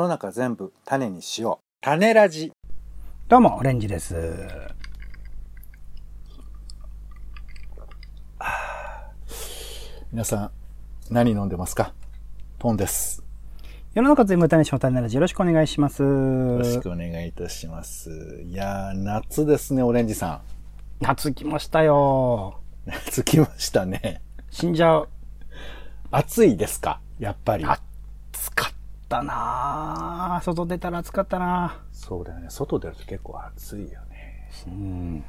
の中全部種にしよう。種ラジ。どうも、オレンジです。皆さん、何飲んでますか？トンです。世の中全部種しの種ラジよろしくお願いします。よろしくお願いいたします。いやー、夏ですね、オレンジさ夏来ましたよ。ん。夏来ましたね。死んじゃう。暑いですか？やっぱり。暑かったなぁ外出たら暑かったなそうだよね。外出ると結構暑いよね。ぁうん。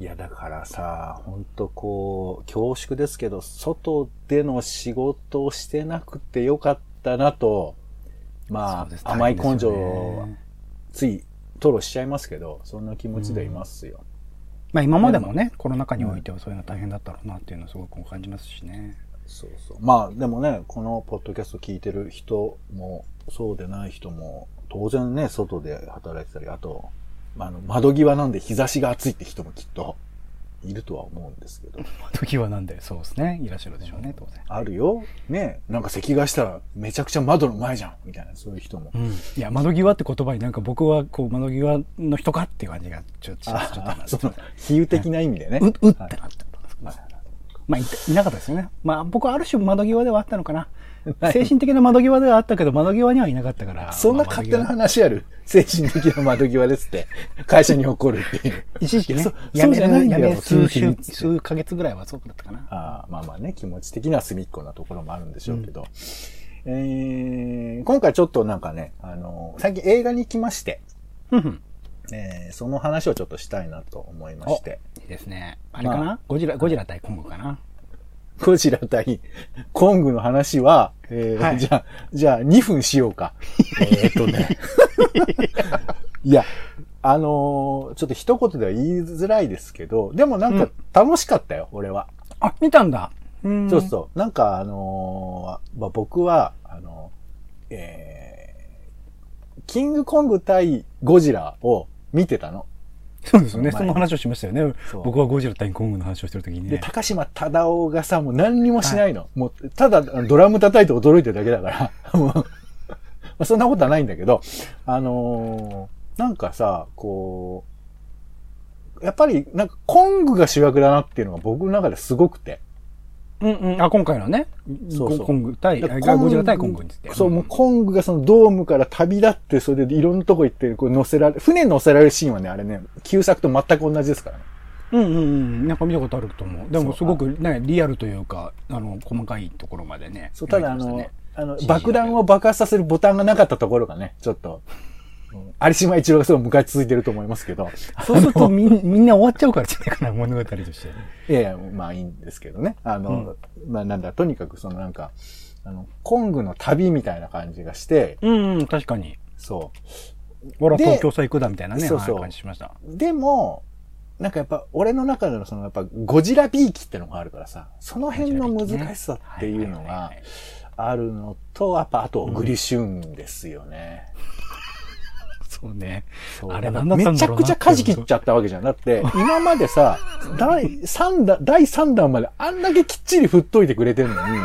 いや、だからさ、ほんとこう、恐縮ですけど、外での仕事をしてなくてよかったなと、まあ、甘い根性つい、吐露しちゃいますけど、そんな気持ちでいますよ。まあ今までもね、コロナ禍においてはそういうの大変だったろうなっていうのをすごく感じますしね。そうそう。まあ、でもね、このポッドキャスト聞いてる人も、そうでない人も、当然ね、外で働いてたり、あと、まあ、あの、窓際なんで日差しが暑いって人もきっと、いるとは思うんですけど。窓際なんで、そうですね。いらっしゃるでしょうね、当然。あるよ。ねなんか席替えしたらめちゃくちゃ窓の前じゃんみたいな、そういう人も。うん。いや、窓際って言葉になんか僕はこう窓際の人かっていう感じがちょっと、ちょっとあ、その、比喩的な意味でね。う、うってなっまあいた、いなかったですよね。まあ僕はある種窓際ではあったのかな。精神的な窓際ではあったけど、窓際にはいなかったから。そんなまあ勝手な話ある？精神的な窓際ですって、会社に怒るっていう。一時期ねそ、やめそうじゃないんだよ数週、数ヶ月ぐらいはそうだったかな。あーまあまあね、気持ち的には隅っこなところもあるんでしょうけど。えー、今回ちょっとなんかね、あの、最近映画に行きまして。えー、その話をちょっとしたいなと思いまして。いいですね。あれかな、ゴジラ、ゴジラ対コングかな？ゴジラ対コングの話は、えーはいじゃあ、じゃあ2分しようか。えーっとね。いや、あのーちょっと一言では言いづらいですけど、でもなんか楽しかったよ、俺は。あ、見たんだ。うんそうそう。なんかあのーまあ、僕は、あの、えー、キングコング対ゴジラを見てたの。そうですよね。前その話をしましたよね。僕はゴジラ対コングの話をしてるときにで、ね。高島忠夫がさ、もう何にもしないの。もう、ただドラム叩いて驚いてるだけだから、もうまあそんなことはないんだけど、あのーなんかさ、こう、やっぱり、なんか、コングが主役だなっていうのが僕の中ですごくて。うんうん。あ、今回のね。そうそうゴコング対、ゴジラ対コングについて。そう、もうコングがそのドームから旅立って、それでいろんなとこ行って、こう乗せられ、船に乗せられるシーンはね、あれね、旧作と全く同じですからね。うんうんうん。なんか見たことあると思う。でもすごくね、リアルというか、あの、細かいところまでね。そう、ただあの、ねあの、爆弾を爆発させるボタンがなかったところがね、ちょっと、うん有島一郎がすごい迎え続いてると思いますけど。そうするとみんみんな終わっちゃうからじゃないかな、物語として。いやいや、まあいいんですけどね。あの、まあなんだ、とにかくそのなんか、あの、コングの旅みたいな感じがして、うんうん、確かに。そう。俺はで東京さ行くだみたいなね、そうそうはい感じしました。でも、なんかやっぱ、俺の中でのそのやっぱゴジラビーキってのがあるからさ、その辺の難しさっていうのがあるのと、やっぱあと、グリシュンですよね。そうね。そうあれ何だったんだろうなめちゃくちゃ舵切っちゃったわけじゃん。だって、今までさ、第3弾、第3弾まであんだけきっちり振っといてくれてんのに、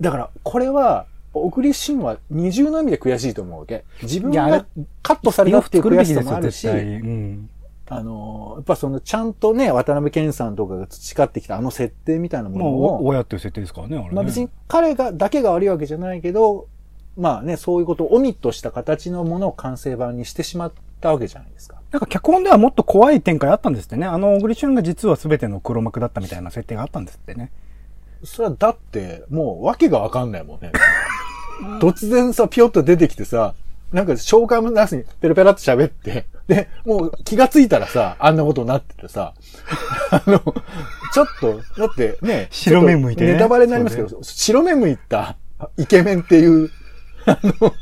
だから、これは、小栗旬は二重の意味で悔しいと思うわけ。自分いやあれがカットされたっていう悔しさもあるし、うん。あの、やっぱその、ちゃんとね、渡辺健さんとかが培ってきたあの設定みたいなものを、親っていう設定ですからね、あれね。まあ別に彼が、だけが悪いわけじゃないけど、まあね、そういうことをオミットした形のものを完成版にしてしまったわけじゃないですか。なんか脚本ではもっと怖い展開あったんですってね。あの、小栗旬が実は全ての黒幕だったみたいな設定があったんですってね。それはだって、もう訳がわかんないもんね。突然さ、ピヨッと出てきてさ、なんか紹介もなしにペラペラって喋って、で、もう気がついたらさ、あんなことになっててさ、あの、ちょっと、だってね、白目向いてねネタバレになりますけど、白目向いたイケメンっていう、あの、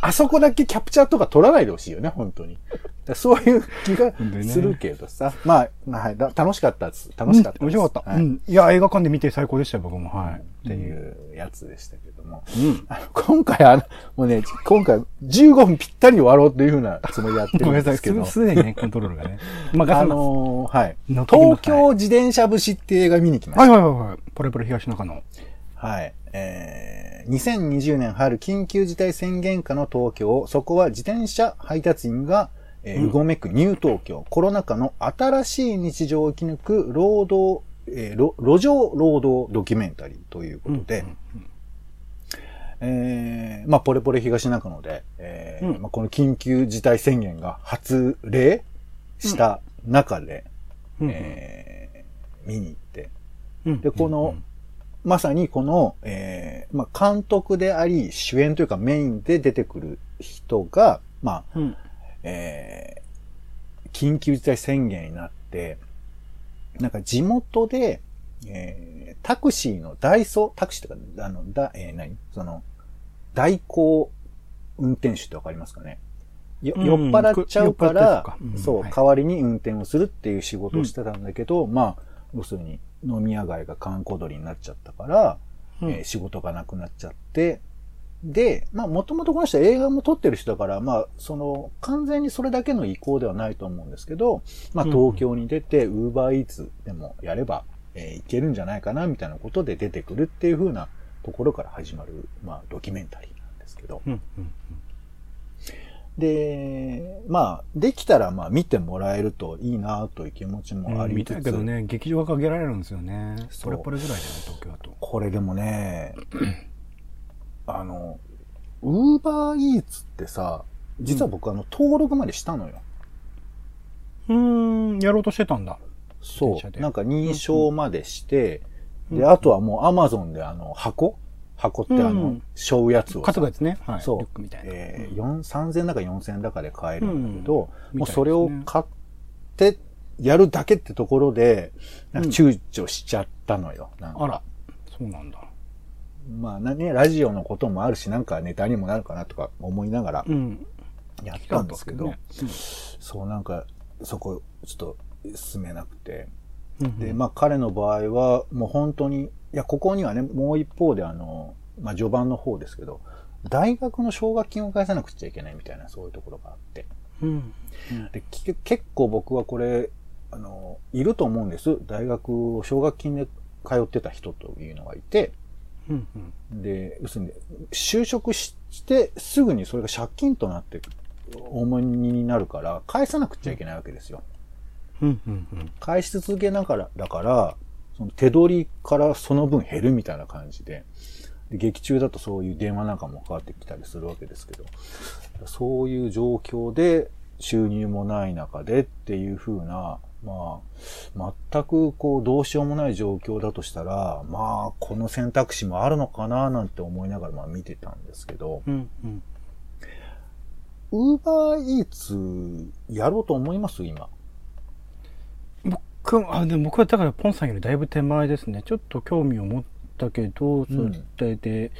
あそこだけキャプチャーとか取らないでほしいよね、本当に。そういう気がするけどさ。まあ、まあ、はい、だ楽しかったです。楽しかったです。面白かった。はいうん。いや、映画館で見て最高でしたよ、僕も。はい。っていうやつでしたけども。うん。あの今回あの、もうね、今回15分ぴったりに終わろうというふうなつもりでやってるごめんなさい。んですけどす、すでにね、コントロールがね。任せあます。のーはい。東京自転車節って映画見に来ました。はいはいはいはい。ポレポレ東中野。はい。えー、2020年春緊急事態宣言下の東京、そこは自転車配達員が、えーうん。うごめくニュー東京、コロナ禍の新しい日常を生き抜く労働、えー路路上労働ドキュメンタリーということで、えー、まあ、ポレポレ東中野で、えーうん。まあ、この緊急事態宣言が発令した中で、うん。えー見に行って、うん。でこのまさにこの、えーまあ、監督であり、主演というかメインで出てくる人が、まあ、うん。えー緊急事態宣言になって、なんか地元で、えータクシーの代走、タクシーとか、あの、だ、えー何？その、代行運転手ってわかりますかね？ようん酔っ払っちゃうからやつか。うん、そう、はい。代わりに運転をするっていう仕事をしてたんだけど、まあ、要するに飲み屋街が観光鳥になっちゃったから、うん。えー仕事がなくなっちゃって、で、まあ、もともとこの人は映画も撮ってる人だから、まあ、その、完全にそれだけの意向ではないと思うんですけど、まあ、うん。東京に出て、ウーバーイーツでもやれば、えーいけるんじゃないかな、みたいなことで出てくるっていう風なところから始まる、まあ、ドキュメンタリーなんですけど。うんうんで、まあ、できたら、まあ、見てもらえるといいな、という気持ちもありつつ、見たいけどね、劇場が限られるんですよね。そうポレポレぐらいだよね、東京だと。これでもね、あの、ウーバーイーツってさ、実は僕あの、登録までしたのよ。うーん、やろうとしてたんだ。そう。なんか認証までして、うんで、あとはもうアマゾンであの、箱箱ってあのうん、背負うやつをさ。担ぐやつね。はい。そうリュックみたいな。えー、4 3000だか4000だかで買えるんだけど、うんもうそれを買って、やるだけってところで、なんか躊躇しちゃったのよ。なんかあら、そうなんだ。まあね、ラジオのこともあるし、なんかネタにもなるかなとか思いながらうん。やったんですけど、ねそうなんか、そこ、ちょっと進めなくて。うんで、まあ彼の場合は、もう本当に、いや、ここにはね、もう一方であの、まあ序盤の方ですけど、大学の奨学金を返さなくちゃいけないみたいな、そういうところがあって。うん。で、き結構僕はこれ、あの、いると思うんです。大学を奨学金で通ってた人というのがいて、うん。うん。で、要するに、就職してすぐにそれが借金となって重荷になるから、返さなくちゃいけないわけですよ。うん。うん。うん。返し続けながら、だから、その手取りからその分減るみたいな感じで、で劇中だとそういう電話なんかもかかってきたりするわけですけど、そういう状況で収入もない中でっていう風な、まあ、全くこうどうしようもない状況だとしたら、まあ、この選択肢もあるのかななんて思いながらまあ見てたんですけど、うん。うん。ウーバーイーツやろうと思います？今。僕、あ、でも僕はだからポンさんよりだいぶ手前ですね。ちょっと興味を持ったけど、それで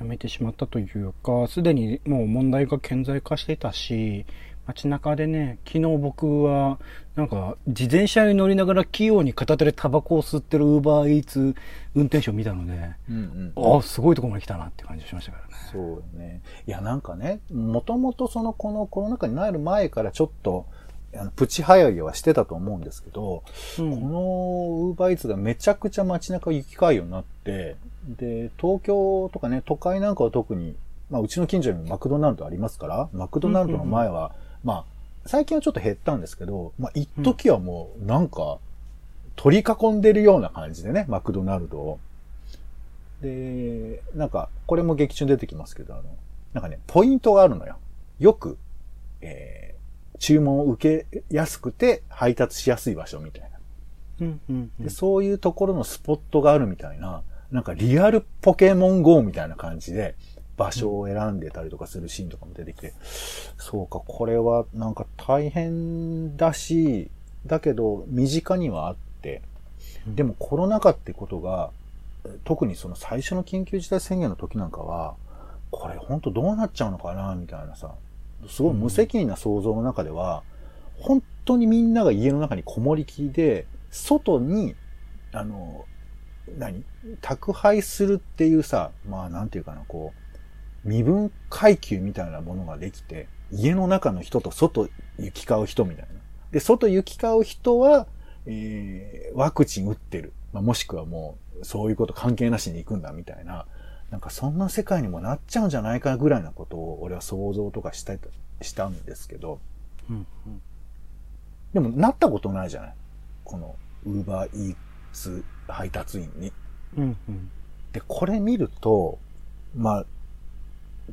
やめてしまったというか、すでにもう問題が顕在化していたし、街中でね、昨日僕は、なんか、自転車に乗りながら器用に片手でタバコを吸ってるウーバーイーツ運転手を見たので、うんうんああ、すごいところまで来たなって感じしましたからね。そうね。いや、なんかね、もともとその、このコロナ禍になる前からちょっと、プチ流行りはしてたと思うんですけど、うんこのウーバーイーツがめちゃくちゃ街中行き交うようになって、で、東京とかね、都会なんかは特に、まあ、うちの近所にもマクドナルドありますから、マクドナルドの前は、まあ、最近はちょっと減ったんですけど、まあ、一時はもう、なんか、取り囲んでるような感じでね、マクドナルドを。で、なんか、これも劇中に出てきますけど、あの、なんかね、ポイントがあるのよ。よく、えー、注文を受けやすくて配達しやすい場所みたいな。うんうんうん。で、そういうところのスポットがあるみたいな、なんかリアルポケモン GO みたいな感じで、場所を選んでたりとかするシーンとかも出てきて、そうか、これはなんか大変だし、だけど身近にはあって、でもコロナ禍ってことが、特にその最初の緊急事態宣言の時なんかは、これ本当どうなっちゃうのかなみたいなさ、すごい無責任な想像の中では、本当にみんなが家の中にこもりきりで、外に、あの、何？宅配するっていうさ、まあなんていうかな、こう、身分階級みたいなものができて、家の中の人と外行き交う人みたいな。で、外行き交う人は、えー、ワクチン打ってる。まあ、もしくはもう、そういうこと関係なしに行くんだみたいな、なんかそんな世界にもなっちゃうんじゃないかぐらいなことを俺は想像とかしたしたんですけど、うんうんでもなったことないじゃない？この、ウーバーイーツ配達員に。うんうんで、これ見ると、まあ、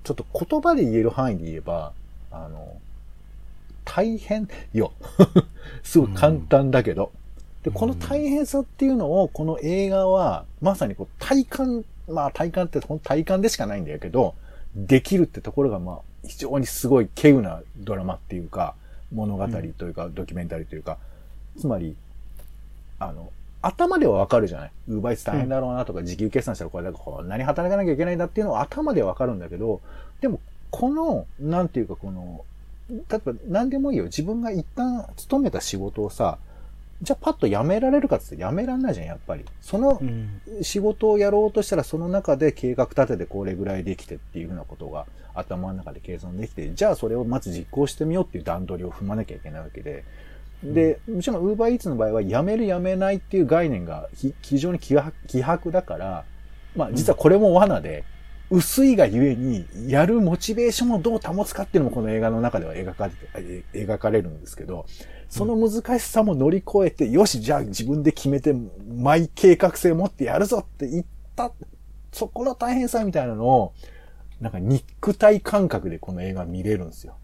ちょっと言葉で言える範囲で言えば、あの、大変よ。すごい簡単だけど。で、この大変さっていうのを、この映画は、まさにこう体感、まあ体感って体感でしかないんだけど、できるってところが、まあ、非常にすごい稀有なドラマっていうか、物語というか、ドキュメンタリーというか、つまり、あの、頭ではわかるじゃない？ウーバーイーツ大変だろうなとか、時給計算したらこれだからこんなに働かなきゃいけないんだっていうのは頭でわかるんだけど、でも、この、なんていうかこの、例えば何でもいいよ。自分が一旦勤めた仕事をさ、じゃあパッと辞められるかって言って辞めらんないじゃん、やっぱり。そのうん仕事をやろうとしたらその中で計画立ててこれぐらいできてっていうふうなことが頭の中で計算できて、じゃあそれをまず実行してみようっていう段取りを踏まなきゃいけないわけで。で、もちろん Uber Eats の場合は辞める辞めないっていう概念がひ非常に希薄だから、まあ実はこれも罠で、薄いがゆえに、やるモチベーションをどう保つかっていうのもこの映画の中では描かれて、え描かれるんですけど、その難しさも乗り越えて、よし、じゃあ自分で決めて、マイ計画性持ってやるぞって言った、そこの大変さみたいなのを、なんか肉体感覚でこの映画見れるんですよ。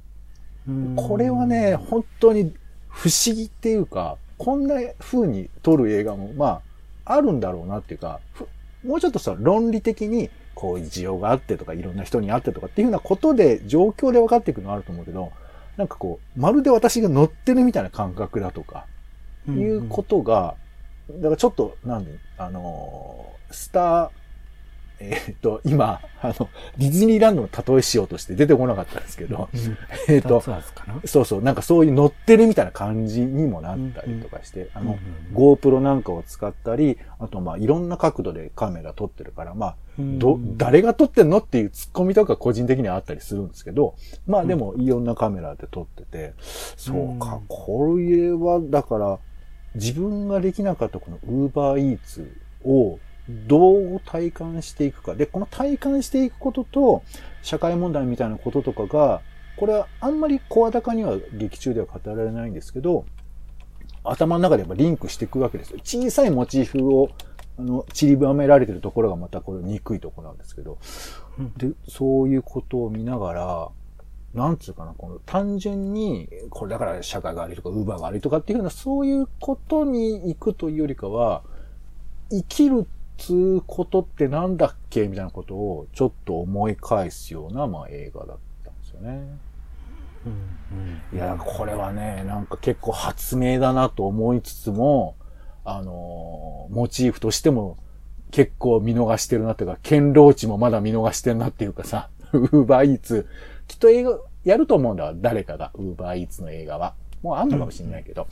うんこれはね、本当に不思議っていうか、こんな風に撮る映画も、まあ、あるんだろうなっていうか、ふもうちょっとさ、論理的に、こういう需要があってとか、いろんな人にあってとかっていうようなことで、状況で分かっていくのはあると思うけど、なんかこう、まるで私が乗ってるみたいな感覚だとか、いうことが、だからちょっと、なんで、あのースター、えーっと、今、あの、ディズニーランドの例えしようとして出てこなかったんですけど、うん。えーっとそうそう、なんかそういう乗ってるみたいな感じにもなったりとかして、あの、うん GoPro なんかを使ったり、あとまあいろんな角度でカメラ撮ってるから、まあ、うん。ど、誰が撮ってんのっていうツッコミとか個人的にはあったりするんですけど、まあでもいろんなカメラで撮ってて、そうかうん、これはだから、自分ができなかったこの Uber Eats をどう体感していくか。で、この体感していくことと、社会問題みたいなこととかが、これはあんまり声高には劇中では語られないんですけど、頭の中でやっぱリンクしていくわけですよ。小さいモチーフを、あの、散りばめられてるところがまたこれ憎いところなんですけど、で、そういうことを見ながら、なんつうかな、この単純に、これだから社会が悪いとか、ウーバーが悪いとかっていうような、そういうことに行くというよりかは、生きるつうことってなんだっけみたいなことをちょっと思い返すような、まあ映画だったんですよね。うんいや、これはね、なんか結構発明だなと思いつつも、あのーモチーフとしても結構見逃してるなっていうか、堅牢地もまだ見逃してるなっていうかさ、ウーバーイーツ、きっと映画、やると思うんだわ、誰かが、ウーバーイーツの映画は。もうあんのかもしれないけど。だ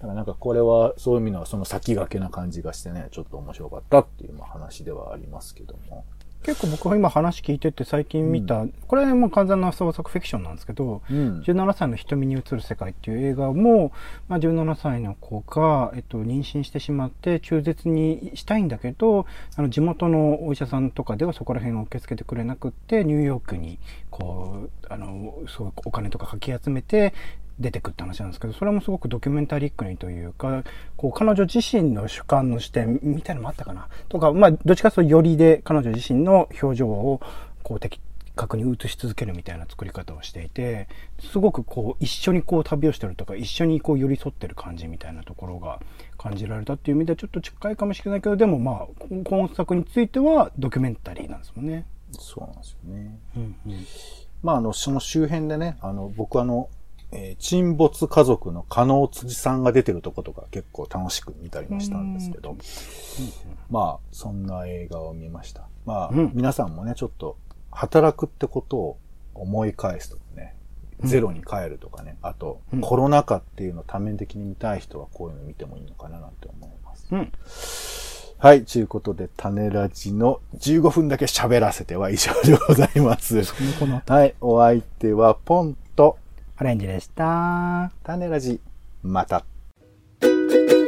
からなんかこれは、そういう意味ではその先駆けな感じがしてね、ちょっと面白かったっていうまあ話ではありますけども。結構僕は今話聞いてて最近見た、これはもう完全な創作フィクションなんですけど、うん。17歳の瞳に映る世界っていう映画も、まあ、17歳の子が、えっと、妊娠してしまって中絶にしたいんだけどあの地元のお医者さんとかではそこら辺を受け付けてくれなくってニューヨークにこうあのそうお金とかかき集めて出てくって話なんですけどそれもすごくドキュメンタリックにというかこう彼女自身の主観の視点みたいなのもあったかなとか、まあ、どっちかというとよりで彼女自身の表情をこう的確に映し続けるみたいな作り方をしていてすごくこう一緒にこう旅をしてるとか一緒にこう寄り添ってる感じみたいなところが感じられたっていう意味ではちょっと近いかもしれないけどでもまあ今作についてはドキュメンタリーなんですもんね。そうなんですよね。うんうんまあ、あの、その周辺でね、あの、僕あの、えー沈没家族の加納辻さんが出てるとことか結構楽しく見たりもしたんですけど、まあ、そんな映画を見ました。まあ、うん。皆さんもね、ちょっと、働くってことを思い返すとかね、ゼロに帰るとかね、あと、うん。コロナ禍っていうのを多面的に見たい人はこういうの見てもいいのかななんて思います。うん。はい、ということで、種ラジの15分だけ喋らせては以上でございます。はい、お相手はポンとオレンジでした。種ラジ、また。「